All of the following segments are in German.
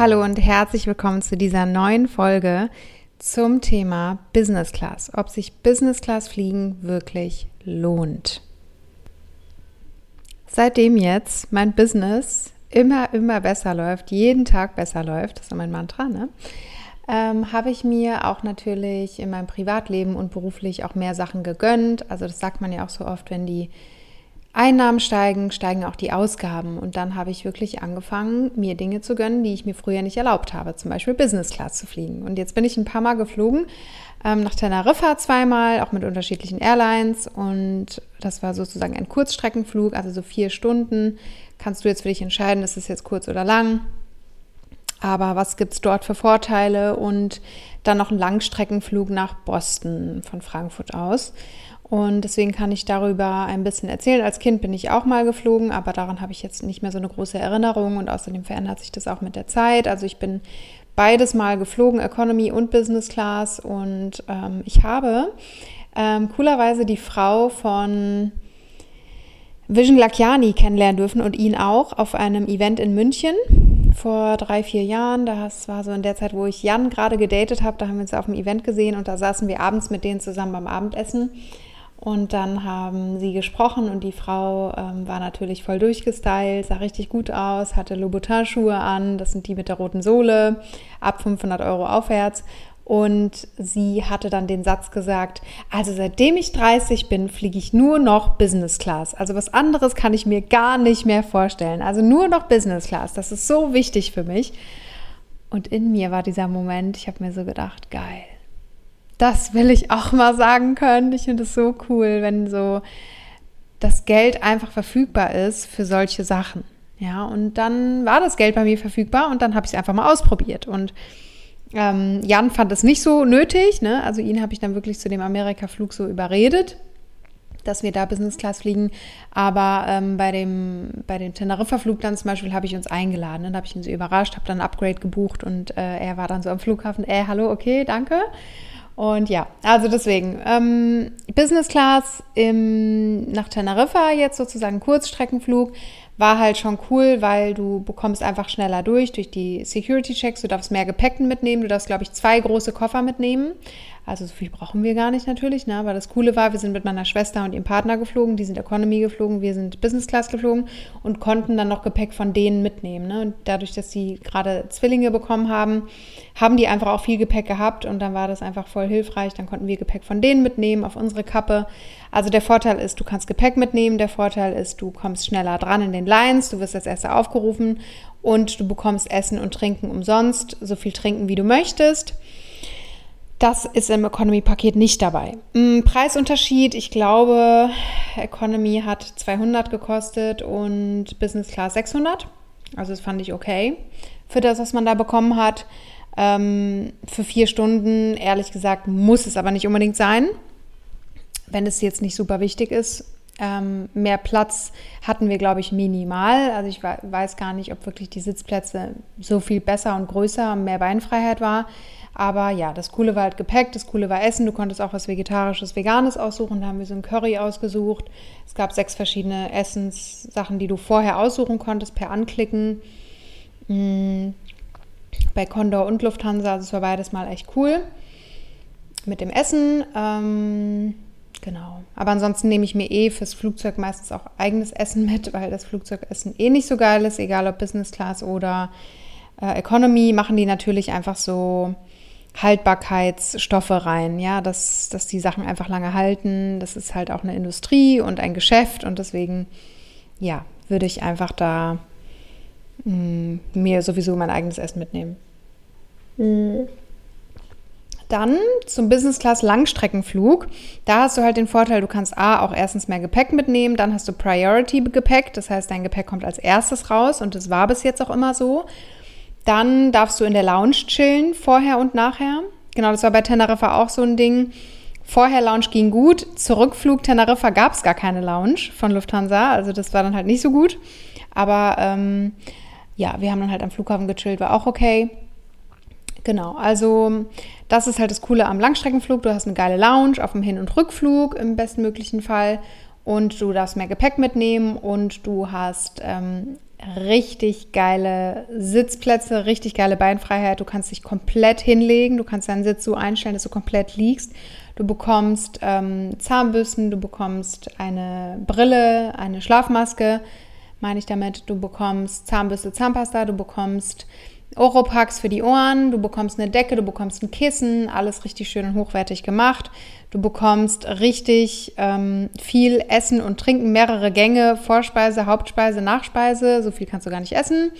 Hallo und herzlich willkommen zu dieser neuen Folge zum Thema Business Class. Ob sich Business Class Fliegen wirklich lohnt. Seitdem jetzt mein Business immer, immer besser läuft, jeden Tag besser läuft, das ist mein Mantra, ne? Ähm, habe ich mir auch natürlich in meinem Privatleben und beruflich auch mehr Sachen gegönnt. Also das sagt man ja auch so oft, wenn die Einnahmen steigen, steigen auch die Ausgaben. Und dann habe ich wirklich angefangen, mir Dinge zu gönnen, die ich mir früher nicht erlaubt habe. Zum Beispiel Business Class zu fliegen. Und jetzt bin ich ein paar Mal geflogen, ähm, nach Teneriffa zweimal, auch mit unterschiedlichen Airlines. Und das war sozusagen ein Kurzstreckenflug, also so vier Stunden. Kannst du jetzt für dich entscheiden, ist es jetzt kurz oder lang. Aber was gibt es dort für Vorteile? Und dann noch ein Langstreckenflug nach Boston von Frankfurt aus. Und deswegen kann ich darüber ein bisschen erzählen. Als Kind bin ich auch mal geflogen, aber daran habe ich jetzt nicht mehr so eine große Erinnerung und außerdem verändert sich das auch mit der Zeit. Also ich bin beides mal geflogen, Economy und Business Class. Und ähm, ich habe ähm, coolerweise die Frau von Vision Lakiani kennenlernen dürfen und ihn auch auf einem Event in München vor drei, vier Jahren. Das war so in der Zeit, wo ich Jan gerade gedatet habe. Da haben wir uns auf dem Event gesehen und da saßen wir abends mit denen zusammen beim Abendessen. Und dann haben sie gesprochen und die Frau ähm, war natürlich voll durchgestylt, sah richtig gut aus, hatte Louboutin-Schuhe an, das sind die mit der roten Sohle, ab 500 Euro aufwärts. Und sie hatte dann den Satz gesagt, also seitdem ich 30 bin, fliege ich nur noch Business Class. Also was anderes kann ich mir gar nicht mehr vorstellen. Also nur noch Business Class. Das ist so wichtig für mich. Und in mir war dieser Moment, ich habe mir so gedacht, geil das will ich auch mal sagen können. Ich finde es so cool, wenn so das Geld einfach verfügbar ist für solche Sachen. Ja, und dann war das Geld bei mir verfügbar und dann habe ich es einfach mal ausprobiert. Und ähm, Jan fand es nicht so nötig, ne? Also ihn habe ich dann wirklich zu dem Amerika-Flug so überredet, dass wir da Business Class fliegen. Aber ähm, bei dem, bei dem Teneriffa-Flug dann zum Beispiel habe ich uns eingeladen. Dann habe ich ihn so überrascht, habe dann ein Upgrade gebucht und äh, er war dann so am Flughafen, äh, hallo, okay, danke. Und ja, also deswegen, ähm, Business Class im, nach Teneriffa jetzt sozusagen Kurzstreckenflug war halt schon cool, weil du bekommst einfach schneller durch, durch die Security-Checks. Du darfst mehr Gepäck mitnehmen. Du darfst, glaube ich, zwei große Koffer mitnehmen. Also so viel brauchen wir gar nicht natürlich, ne? aber das Coole war, wir sind mit meiner Schwester und ihrem Partner geflogen, die sind Economy geflogen, wir sind Business Class geflogen und konnten dann noch Gepäck von denen mitnehmen. Ne? Und dadurch, dass sie gerade Zwillinge bekommen haben, haben die einfach auch viel Gepäck gehabt und dann war das einfach voll hilfreich. Dann konnten wir Gepäck von denen mitnehmen auf unsere Kappe. Also der Vorteil ist, du kannst Gepäck mitnehmen, der Vorteil ist, du kommst schneller dran in den Lines, du wirst als erster aufgerufen und du bekommst Essen und Trinken umsonst, so viel trinken, wie du möchtest. Das ist im Economy-Paket nicht dabei. Mm, Preisunterschied, ich glaube, Economy hat 200 gekostet und Business Class 600. Also das fand ich okay für das, was man da bekommen hat. Ähm, für vier Stunden, ehrlich gesagt, muss es aber nicht unbedingt sein, wenn es jetzt nicht super wichtig ist. Ähm, mehr Platz hatten wir, glaube ich, minimal. Also ich weiß gar nicht, ob wirklich die Sitzplätze so viel besser und größer, mehr Beinfreiheit war. Aber ja, das Coole war halt Gepäck, das Coole war Essen. Du konntest auch was Vegetarisches, Veganes aussuchen. Da haben wir so ein Curry ausgesucht. Es gab sechs verschiedene Essenssachen, die du vorher aussuchen konntest per Anklicken. Mhm. Bei Condor und Lufthansa, also es war beides mal echt cool. Mit dem Essen. Ähm, genau. Aber ansonsten nehme ich mir eh fürs Flugzeug meistens auch eigenes Essen mit, weil das Flugzeugessen eh nicht so geil ist, egal ob Business Class oder äh, Economy, machen die natürlich einfach so Haltbarkeitsstoffe rein, ja, dass, dass die Sachen einfach lange halten. Das ist halt auch eine Industrie und ein Geschäft und deswegen, ja, würde ich einfach da mh, mm, mir sowieso mein eigenes Essen mitnehmen. Mhm. Dann zum Business Class Langstreckenflug. Da hast du halt den Vorteil, du kannst A auch erstens mehr Gepäck mitnehmen, dann hast du Priority Gepäck, das heißt, dein Gepäck kommt als erstes raus und das war bis jetzt auch immer so. Dann darfst du in der Lounge chillen, vorher und nachher. Genau, das war bei Teneriffa auch so ein Ding. Vorher Lounge ging gut, Zurückflug Teneriffa gab es gar keine Lounge von Lufthansa, also das war dann halt nicht so gut. Aber ähm, ja, wir haben dann halt am Flughafen gechillt, war auch okay. Genau, also das ist halt das Coole am Langstreckenflug. Du hast eine geile Lounge auf dem Hin- und Rückflug im bestmöglichen Fall und du darfst mehr Gepäck mitnehmen und du hast ähm, richtig geile Sitzplätze, richtig geile Beinfreiheit. Du kannst dich komplett hinlegen, du kannst deinen Sitz so einstellen, dass du komplett liegst. Du bekommst ähm, Zahnbürsten, du bekommst eine Brille, eine Schlafmaske, meine ich damit. Du bekommst Zahnbürste, Zahnpasta, du bekommst Oropax für die Ohren, du bekommst eine Decke, du bekommst ein Kissen, alles richtig schön und hochwertig gemacht. Du bekommst richtig ähm, viel Essen und Trinken, mehrere Gänge, Vorspeise, Hauptspeise, Nachspeise. So viel kannst du gar nicht essen.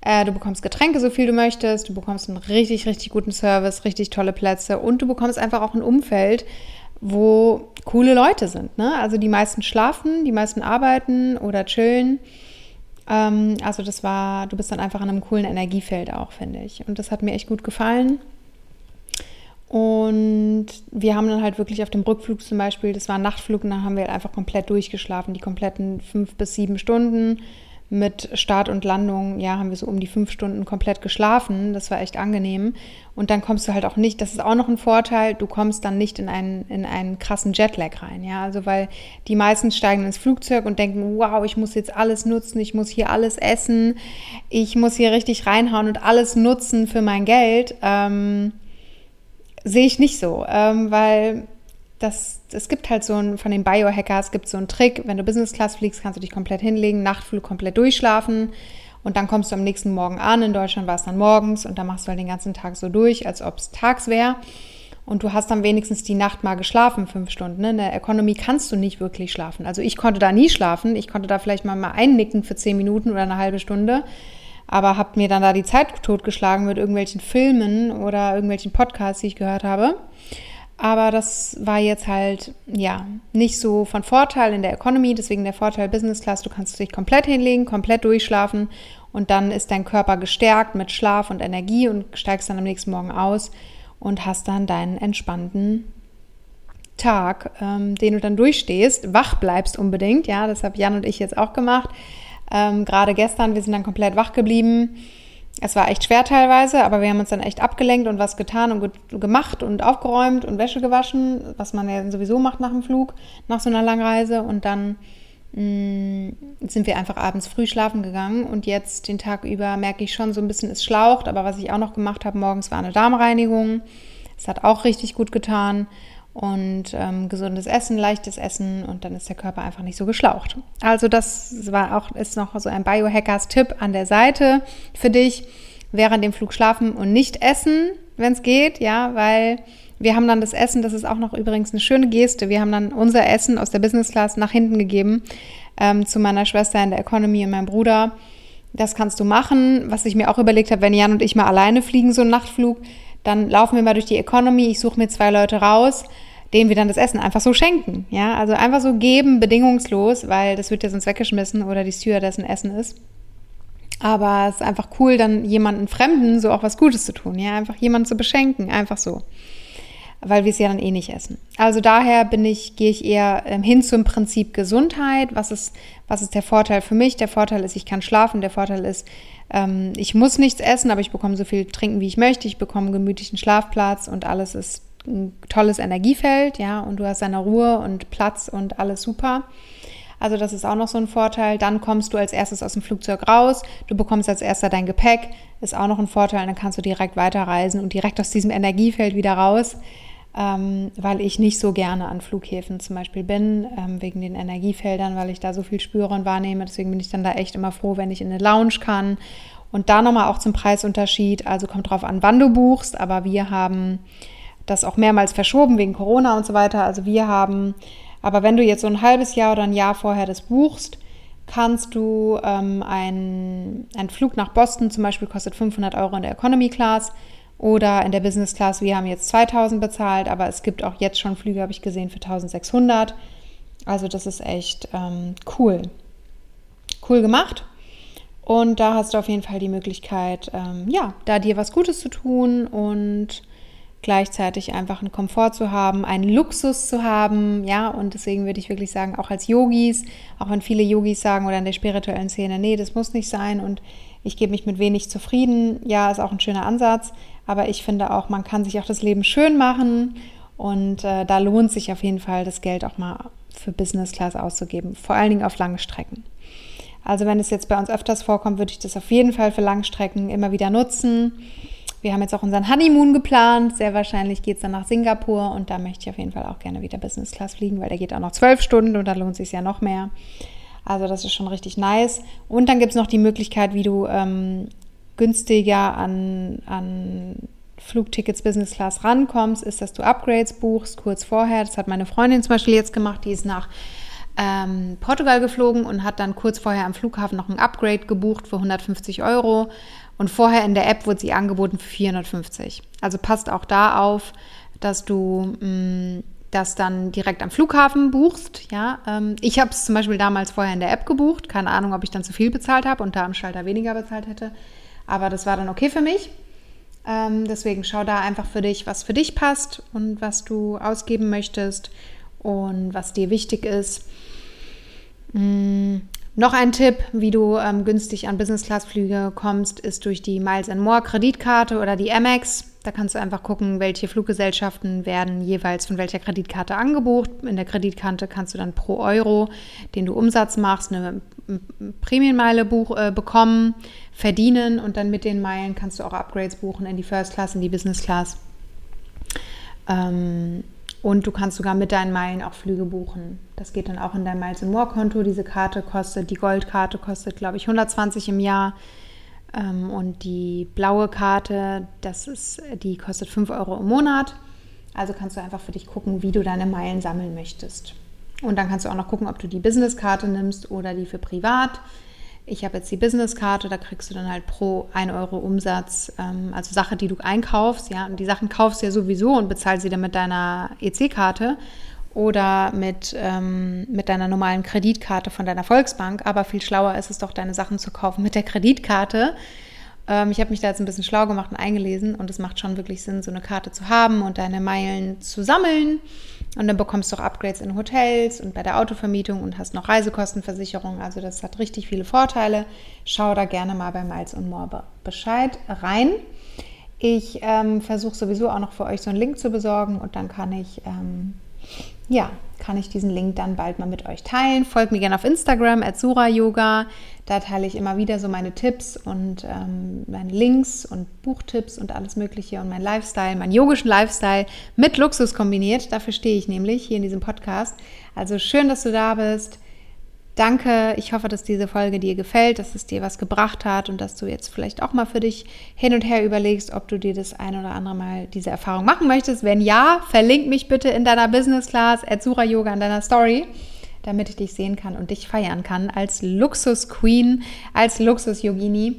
Äh, du bekommst Getränke, so viel du möchtest. Du bekommst einen richtig, richtig guten Service, richtig tolle Plätze und du bekommst einfach auch ein Umfeld, wo coole Leute sind. Ne? Also die meisten schlafen, die meisten arbeiten oder chillen. Ähm, also das war, du bist dann einfach in einem coolen Energiefeld auch, finde ich. Und das hat mir echt gut gefallen. Und wir haben dann halt wirklich auf dem Rückflug zum Beispiel, das war ein Nachtflug, und dann haben wir einfach komplett durchgeschlafen, die kompletten fünf bis sieben Stunden mit Start und Landung, ja, haben wir so um die fünf Stunden komplett geschlafen. Das war echt angenehm. Und dann kommst du halt auch nicht, das ist auch noch ein Vorteil, du kommst dann nicht in einen, in einen krassen Jetlag rein, ja. Also weil die meisten steigen ins Flugzeug und denken, wow, ich muss jetzt alles nutzen, ich muss hier alles essen, ich muss hier richtig reinhauen und alles nutzen für mein Geld. Ähm, sehe ich nicht so, ähm, weil das, es gibt halt so ein, von den Biohackers gibt so einen Trick, wenn du Business Class fliegst, kannst du dich komplett hinlegen, Nachtflug komplett durchschlafen und dann kommst du am nächsten Morgen an. In Deutschland war es dann morgens und dann machst du halt den ganzen Tag so durch, als ob es tags wäre. Und du hast dann wenigstens die Nacht mal geschlafen, fünf Stunden. Ne? In der Economy kannst du nicht wirklich schlafen. Also ich konnte da nie schlafen. Ich konnte da vielleicht mal, mal einnicken für zehn Minuten oder eine halbe Stunde. Aber habe mir dann da die Zeit totgeschlagen mit irgendwelchen Filmen oder irgendwelchen Podcasts, die ich gehört habe. Aber das war jetzt halt, ja, nicht so von Vorteil in der Economy. Deswegen der Vorteil Business Class, du kannst dich komplett hinlegen, komplett durchschlafen und dann ist dein Körper gestärkt mit Schlaf und Energie und steigst dann am nächsten Morgen aus und hast dann deinen entspannten Tag, ähm, den du dann durchstehst, wach bleibst unbedingt. Ja, das habe Jan und ich jetzt auch gemacht. Ähm, Gerade gestern, wir sind dann komplett wach geblieben es war echt schwer teilweise, aber wir haben uns dann echt abgelenkt und was getan und ge gemacht und aufgeräumt und Wäsche gewaschen, was man ja sowieso macht nach dem Flug, nach so einer Langreise. Und dann mh, mm, sind wir einfach abends früh schlafen gegangen und jetzt den Tag über merke ich schon so ein bisschen, es schlaucht. Aber was ich auch noch gemacht habe morgens war eine Darmreinigung. Es hat auch richtig gut getan und ähm, gesundes Essen, leichtes Essen und dann ist der Körper einfach nicht so geschlaucht. Also das war auch ist noch so ein Biohackers Tipp an der Seite für dich während dem Flug schlafen und nicht essen, wenn es geht, ja, weil wir haben dann das Essen, das ist auch noch übrigens eine schöne Geste. Wir haben dann unser Essen aus der Business Class nach hinten gegeben ähm, zu meiner Schwester in der Economy und meinem Bruder. Das kannst du machen. Was ich mir auch überlegt habe, wenn Jan und ich mal alleine fliegen, so einen Nachtflug, dann laufen wir mal durch die Economy. Ich suche mir zwei Leute raus denen wir dann das Essen einfach so schenken. Ja, also einfach so geben, bedingungslos, weil das wird ja sonst weggeschmissen oder die Stewardessen Essen ist. Aber es ist einfach cool, dann jemanden Fremden so auch was Gutes zu tun, ja, einfach jemanden zu beschenken, einfach so. Weil wir es ja dann eh nicht essen. Also daher bin ich, gehe ich eher ähm, hin zum Prinzip Gesundheit. Was ist, was ist der Vorteil für mich? Der Vorteil ist, ich kann schlafen. Der Vorteil ist, ähm, ich muss nichts essen, aber ich bekomme so viel trinken, wie ich möchte. Ich bekomme einen gemütlichen Schlafplatz und alles ist ein tolles Energiefeld, ja, und du hast deine Ruhe und Platz und alles super. Also das ist auch noch so ein Vorteil. Dann kommst du als erstes aus dem Flugzeug raus, du bekommst als erster dein Gepäck, ist auch noch ein Vorteil. Dann kannst du direkt weiterreisen und direkt aus diesem Energiefeld wieder raus, ähm, weil ich nicht so gerne an Flughäfen zum Beispiel bin, ähm, wegen den Energiefeldern, weil ich da so viel spüre und wahrnehme. Deswegen bin ich dann da echt immer froh, wenn ich in eine Lounge kann. Und da nochmal auch zum Preisunterschied. Also kommt drauf an, wann du buchst, aber wir haben das auch mehrmals verschoben wegen Corona und so weiter. Also wir haben, aber wenn du jetzt so ein halbes Jahr oder ein Jahr vorher das buchst, kannst du ähm, ein, ein Flug nach Boston zum Beispiel kostet 500 Euro in der Economy Class oder in der Business Class. Wir haben jetzt 2000 bezahlt, aber es gibt auch jetzt schon Flüge, habe ich gesehen, für 1600. Also das ist echt ähm, cool. Cool gemacht. Und da hast du auf jeden Fall die Möglichkeit, ähm, ja, da dir was Gutes zu tun und gleichzeitig einfach einen Komfort zu haben, einen Luxus zu haben, ja, und deswegen würde ich wirklich sagen, auch als Yogis, auch wenn viele Yogis sagen oder in der spirituellen Szene, nee, das muss nicht sein und ich gebe mich mit wenig zufrieden, ja, ist auch ein schöner Ansatz, aber ich finde auch, man kann sich auch das Leben schön machen und äh, da lohnt sich auf jeden Fall, das Geld auch mal für Business Class auszugeben, vor allen Dingen auf lange Strecken. Also wenn es jetzt bei uns öfters vorkommt, würde ich das auf jeden Fall für Langstrecken immer wieder nutzen. Wir haben jetzt auch unseren Honeymoon geplant. Sehr wahrscheinlich geht es dann nach Singapur und da möchte ich auf jeden Fall auch gerne wieder Business Class fliegen, weil der geht auch noch zwölf Stunden und da lohnt es sich ja noch mehr. Also das ist schon richtig nice. Und dann gibt es noch die Möglichkeit, wie du ähm, günstiger an, an Flugtickets Business Class rankommst, ist, dass du Upgrades buchst kurz vorher. Das hat meine Freundin zum Beispiel jetzt gemacht, die ist nach ähm, Portugal geflogen und hat dann kurz vorher am Flughafen noch ein Upgrade gebucht für 150 Euro. Und vorher in der App wurde sie angeboten für 450. Also passt auch da auf, dass du mh, mm, das dann direkt am Flughafen buchst. Ja, ähm, ich habe es zum Beispiel damals vorher in der App gebucht. Keine Ahnung, ob ich dann zu viel bezahlt habe und da am Schalter weniger bezahlt hätte. Aber das war dann okay für mich. Ähm, deswegen schau da einfach für dich, was für dich passt und was du ausgeben möchtest und was dir wichtig ist. Mm, noch ein Tipp, wie du ähm, günstig an Business-Class-Flüge kommst, ist durch die Miles More Kreditkarte oder die Amex. Da kannst du einfach gucken, welche Fluggesellschaften werden jeweils von welcher Kreditkarte angebucht. In der Kreditkarte kannst du dann pro Euro, den du Umsatz machst, eine Prämienmeile äh, bekommen, verdienen und dann mit den Meilen kannst du auch Upgrades buchen in die First Class, in die Business Class. Ähm, und du kannst sogar mit deinen Meilen auch Flüge buchen. Das geht dann auch in dein Miles More Konto. Diese Karte kostet, die Goldkarte kostet, glaube ich, 120 im Jahr. Ähm, und die blaue Karte, das ist, die kostet 5 Euro im Monat. Also kannst du einfach für dich gucken, wie du deine Meilen sammeln möchtest. Und dann kannst du auch noch gucken, ob du die Business-Karte nimmst oder die für privat ich habe jetzt die Business-Karte, da kriegst du dann halt pro 1 Euro Umsatz, ähm, also Sache, die du einkaufst, ja, und die Sachen kaufst du ja sowieso und bezahlst sie dann mit deiner EC-Karte oder mit, ähm, mit deiner normalen Kreditkarte von deiner Volksbank. Aber viel schlauer ist es doch, deine Sachen zu kaufen mit der Kreditkarte. Ähm, ich habe mich da jetzt ein bisschen schlau gemacht und eingelesen und es macht schon wirklich Sinn, so eine Karte zu haben und deine Meilen zu sammeln und dann bekommst du auch Upgrades in Hotels und bei der Autovermietung und hast noch Reisekostenversicherung. Also das hat richtig viele Vorteile. Schau da gerne mal bei Miles und More Bescheid rein. Ich ähm, versuche sowieso auch noch für euch so einen Link zu besorgen und dann kann ich ähm, ja, kann ich diesen Link dann bald mal mit euch teilen. Folgt mir gerne auf Instagram, Yoga. Da teile ich immer wieder so meine Tipps und ähm, meine Links und Buchtipps und alles Mögliche und mein Lifestyle, meinen yogischen Lifestyle mit Luxus kombiniert. Dafür stehe ich nämlich hier in diesem Podcast. Also schön, dass du da bist. Danke, ich hoffe, dass diese Folge dir gefällt, dass es dir was gebracht hat und dass du jetzt vielleicht auch mal für dich hin und her überlegst, ob du dir das ein oder andere Mal diese Erfahrung machen möchtest. Wenn ja, verlink mich bitte in deiner Business Class Atsura Yoga in deiner Story, damit ich dich sehen kann und dich feiern kann als Luxus Queen, als Luxus Yogini.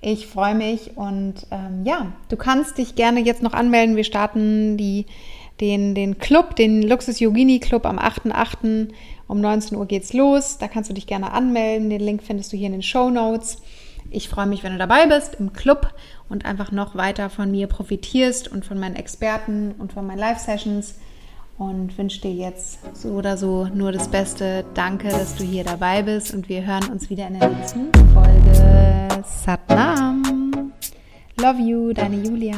Ich freue mich und ähm, ja, du kannst dich gerne jetzt noch anmelden. Wir starten die, den, den Club, den Luxus Yogini Club am 8.8. Um 19 Uhr geht's los. Da kannst du dich gerne anmelden. Den Link findest du hier in den Show Notes. Ich freue mich, wenn du dabei bist im Club und einfach noch weiter von mir profitierst und von meinen Experten und von meinen Live-Sessions. Und wünsche dir jetzt so oder so nur das Beste. Danke, dass du hier dabei bist und wir hören uns wieder in der nächsten Folge. Satnam. Love you, deine Julia.